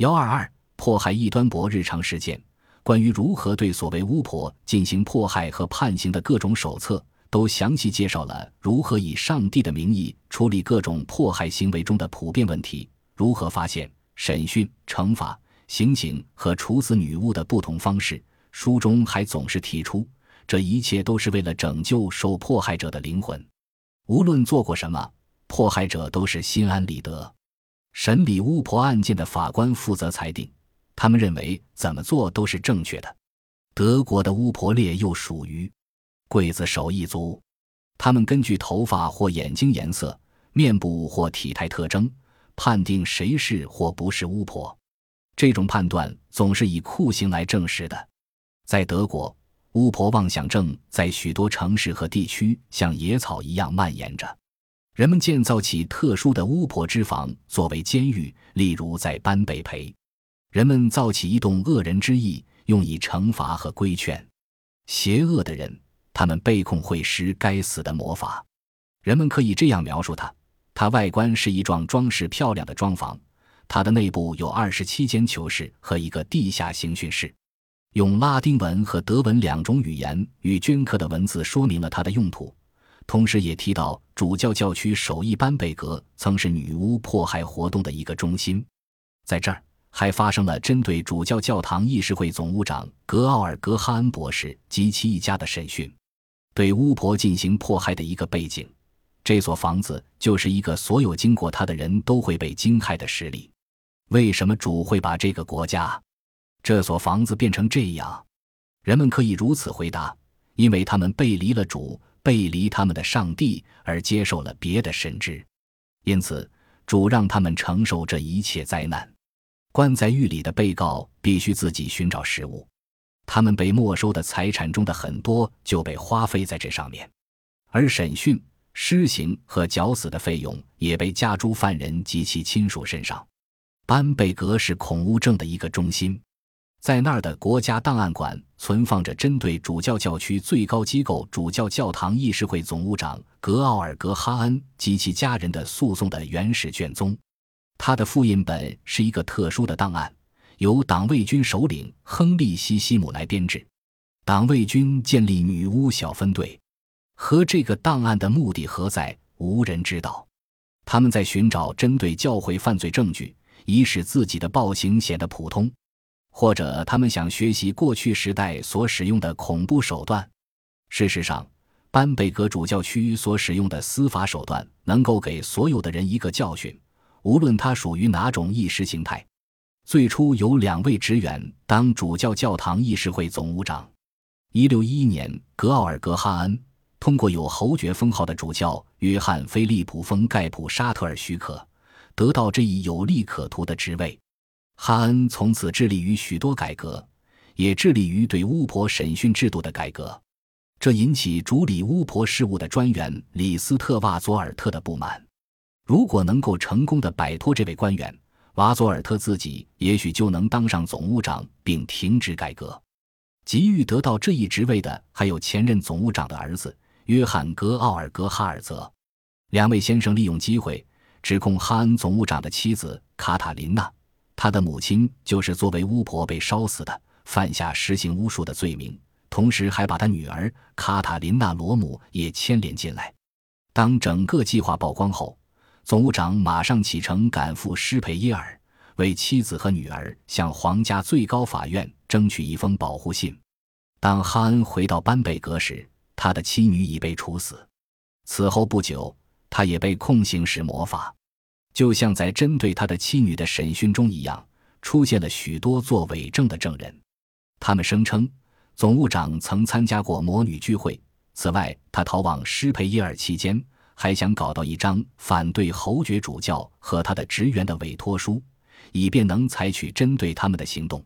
幺二二迫害异端博日常事件，关于如何对所谓巫婆进行迫害和判刑的各种手册，都详细介绍了如何以上帝的名义处理各种迫害行为中的普遍问题，如何发现、审讯、惩罚、刑警和处死女巫的不同方式。书中还总是提出，这一切都是为了拯救受迫害者的灵魂。无论做过什么，迫害者都是心安理得。审理巫婆案件的法官负责裁定，他们认为怎么做都是正确的。德国的巫婆列又属于刽子手一族，他们根据头发或眼睛颜色、面部或体态特征，判定谁是或不是巫婆。这种判断总是以酷刑来证实的。在德国，巫婆妄想症在许多城市和地区像野草一样蔓延着。人们建造起特殊的巫婆之房作为监狱，例如在班贝培，人们造起一栋恶人之翼，用以惩罚和规劝邪恶的人。他们被控会施该死的魔法。人们可以这样描述它：它外观是一幢装饰漂亮的庄房，它的内部有二十七间囚室和一个地下刑讯室。用拉丁文和德文两种语言与镌刻的文字说明了它的用途，同时也提到主教教区首义班贝格曾是女巫迫害活动的一个中心。在这儿还发生了针对主教教堂议事会总务长格奥尔格哈恩博士及其一家的审讯，对巫婆进行迫害的一个背景。这所房子就是一个所有经过它的人都会被惊骇的实例。为什么主会把这个国家？这所房子变成这样，人们可以如此回答：因为他们背离了主，背离他们的上帝，而接受了别的神职，因此主让他们承受这一切灾难。关在狱里的被告必须自己寻找食物，他们被没收的财产中的很多就被花费在这上面，而审讯、施行和绞死的费用也被加诸犯人及其亲属身上。班贝格是恐巫症的一个中心。在那儿的国家档案馆存放着针对主教教区最高机构主教教堂议事会总务长格奥尔格哈恩及其家人的诉讼的原始卷宗。他的复印本是一个特殊的档案，由党卫军首领亨利西西姆来编制。党卫军建立女巫小分队，和这个档案的目的何在，无人知道。他们在寻找针对教会犯罪证据，以使自己的暴行显得普通。或者他们想学习过去时代所使用的恐怖手段。事实上，班贝格主教区所使用的司法手段能够给所有的人一个教训，无论他属于哪种意识形态。最初有两位职员当主教教堂议事会总务长。一六一一年，格奥尔格哈恩通过有侯爵封号的主教约翰菲利普封盖普沙特尔许可，得到这一有利可图的职位。哈恩从此致力于许多改革，也致力于对巫婆审讯制度的改革，这引起主理巫婆事务的专员李斯特瓦佐尔特的不满。如果能够成功的摆脱这位官员，瓦佐尔特自己也许就能当上总务长并停止改革。急于得到这一职位的还有前任总务长的儿子约翰格奥尔格哈尔泽。两位先生利用机会指控哈恩总务长的妻子卡塔琳娜。他的母亲就是作为巫婆被烧死的，犯下实行巫术的罪名，同时还把他女儿卡塔琳娜·罗姆也牵连进来。当整个计划曝光后，总务长马上启程赶赴施佩耶尔，为妻子和女儿向皇家最高法院争取一封保护信。当哈恩回到班贝格时，他的妻女已被处死。此后不久，他也被控行使魔法。就像在针对他的妻女的审讯中一样，出现了许多做伪证的证人。他们声称，总务长曾参加过魔女聚会。此外，他逃往施佩耶尔期间，还想搞到一张反对侯爵主教和他的职员的委托书，以便能采取针对他们的行动。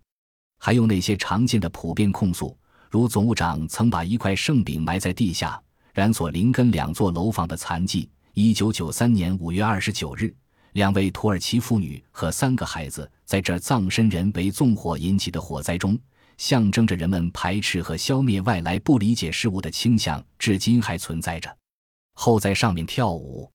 还有那些常见的普遍控诉，如总务长曾把一块圣饼埋在地下，染所林根两座楼房的残迹。一九九三年五月二十九日。两位土耳其妇女和三个孩子在这葬身人为纵火引起的火灾中，象征着人们排斥和消灭外来不理解事物的倾向，至今还存在着。后在上面跳舞。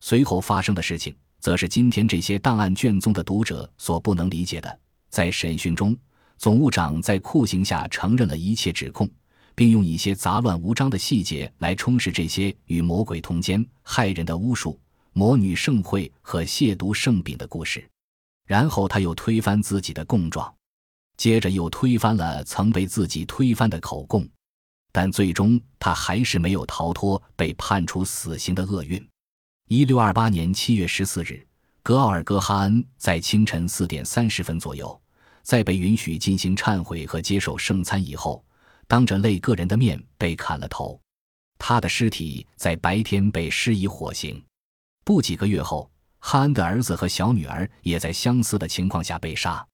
随后发生的事情则是今天这些档案卷宗的读者所不能理解的。在审讯中，总务长在酷刑下承认了一切指控，并用一些杂乱无章的细节来充实这些与魔鬼通奸、害人的巫术、魔女盛会和亵渎圣饼的故事。然后他又推翻自己的供状，接着又推翻了曾被自己推翻的口供，但最终他还是没有逃脱被判处死刑的厄运。一六二八年七月十四日，格奥尔戈哈恩在清晨四点三十分左右，在被允许进行忏悔和接受圣餐以后，当着类个人的面被砍了头。他的尸体在白天被施以火刑。不几个月后。哈恩的儿子和小女儿也在相似的情况下被杀。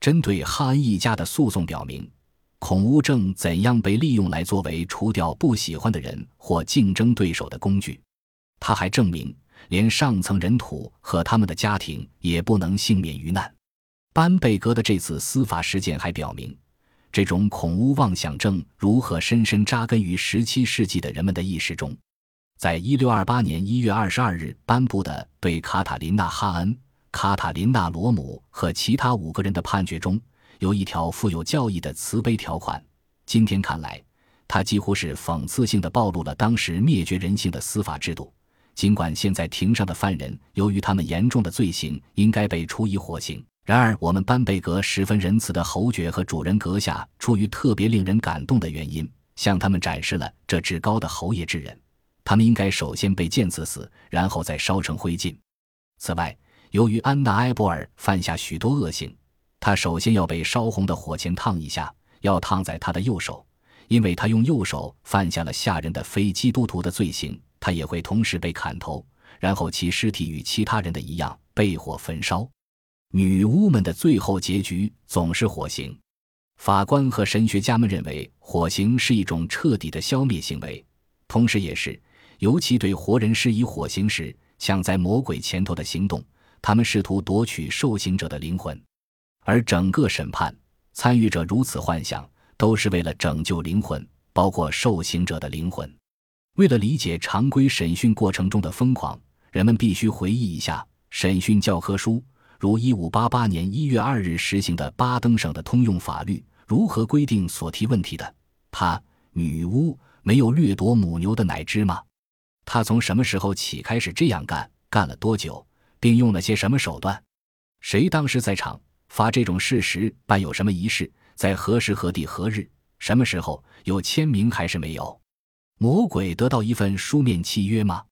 针对哈恩一家的诉讼表明，恐巫症怎样被利用来作为除掉不喜欢的人或竞争对手的工具。他还证明，连上层人土和他们的家庭也不能幸免于难。班贝格的这次司法事件还表明，这种恐巫妄想症如何深深扎根于17世纪的人们的意识中。在一六二八年一月二十二日颁布的对卡塔琳娜·哈恩、卡塔琳娜·罗姆和其他五个人的判决中，有一条富有教义的慈悲条款。今天看来，它几乎是讽刺性的暴露了当时灭绝人性的司法制度。尽管现在庭上的犯人由于他们严重的罪行应该被处以火刑，然而我们班贝格十分仁慈的侯爵和主人阁下出于特别令人感动的原因，向他们展示了这至高的侯爷之人。他们应该首先被剑刺死，然后再烧成灰烬。此外，由于安娜·埃博尔犯下许多恶行，她首先要被烧红的火钳烫一下，要烫在她的右手，因为她用右手犯下了吓人的非基督徒的罪行。她也会同时被砍头，然后其尸体与其他人的一样被火焚烧。女巫们的最后结局总是火刑。法官和神学家们认为，火刑是一种彻底的消灭行为，同时也是。尤其对活人施以火刑时，像在魔鬼前头的行动，他们试图夺取受刑者的灵魂，而整个审判参与者如此幻想，都是为了拯救灵魂，包括受刑者的灵魂。为了理解常规审讯过程中的疯狂，人们必须回忆一下审讯教科书，如1588年1月2日实行的巴登省的通用法律如何规定所提问题的。他女巫没有掠夺母牛的奶汁吗？他从什么时候起开始这样干？干了多久？并用了些什么手段？谁当时在场？发这种事时办有什么仪式？在何时何地何日？什么时候？有签名还是没有？魔鬼得到一份书面契约吗？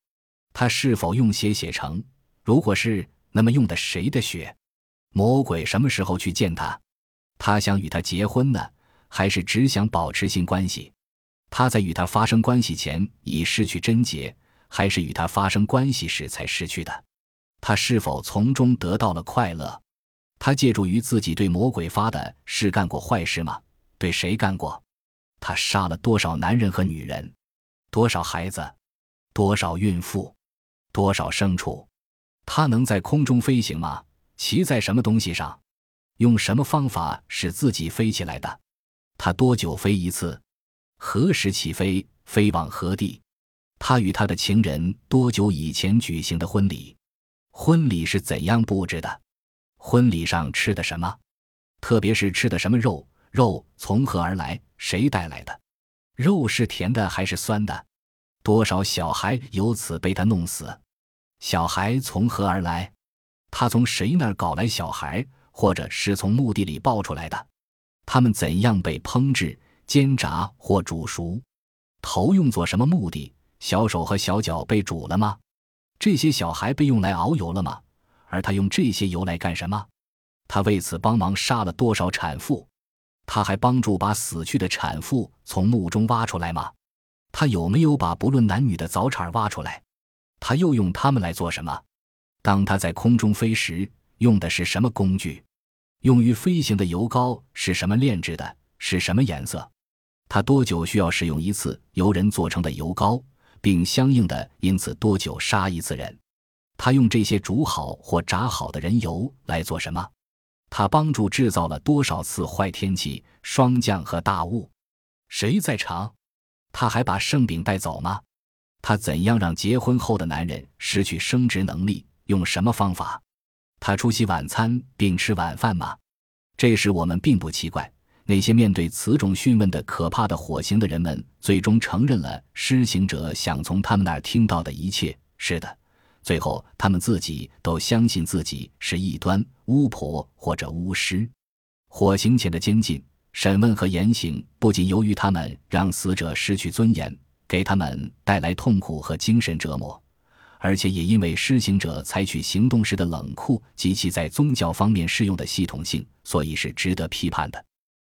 他是否用血写成？如果是，那么用的谁的血？魔鬼什么时候去见他？他想与他结婚呢，还是只想保持性关系？他在与他发生关系前已失去贞洁。还是与他发生关系时才失去的，他是否从中得到了快乐？他借助于自己对魔鬼发的是干过坏事吗？对谁干过？他杀了多少男人和女人？多少孩子？多少孕妇？多少牲畜？他能在空中飞行吗？骑在什么东西上？用什么方法使自己飞起来的？他多久飞一次？何时起飞？飞往何地？他与他的情人多久以前举行的婚礼？婚礼是怎样布置的？婚礼上吃的什么？特别是吃的什么肉？肉从何而来？谁带来的？肉是甜的还是酸的？多少小孩由此被他弄死？小孩从何而来？他从谁那儿搞来小孩，或者是从墓地里抱出来的？他们怎样被烹制、煎炸或煮熟？头用作什么目的？小手和小脚被煮了吗？这些小孩被用来熬油了吗？而他用这些油来干什么？他为此帮忙杀了多少产妇？他还帮助把死去的产妇从墓中挖出来吗？他有没有把不论男女的早产挖出来？他又用它们来做什么？当他在空中飞时，用的是什么工具？用于飞行的油膏是什么炼制的？是什么颜色？他多久需要使用一次由人做成的油膏？并相应的因此多久杀一次人？他用这些煮好或炸好的人油来做什么？他帮助制造了多少次坏天气、霜降和大雾？谁在场？他还把圣饼带走吗？他怎样让结婚后的男人失去生殖能力？用什么方法？他出席晚餐并吃晚饭吗？这时我们并不奇怪。那些面对此种讯问的可怕的火刑的人们，最终承认了施行者想从他们那儿听到的一切。是的，最后他们自己都相信自己是异端、巫婆或者巫师。火刑前的监禁、审问和严刑，不仅由于他们让死者失去尊严，给他们带来痛苦和精神折磨。而且也因为施行者采取行动时的冷酷及其在宗教方面适用的系统性，所以是值得批判的。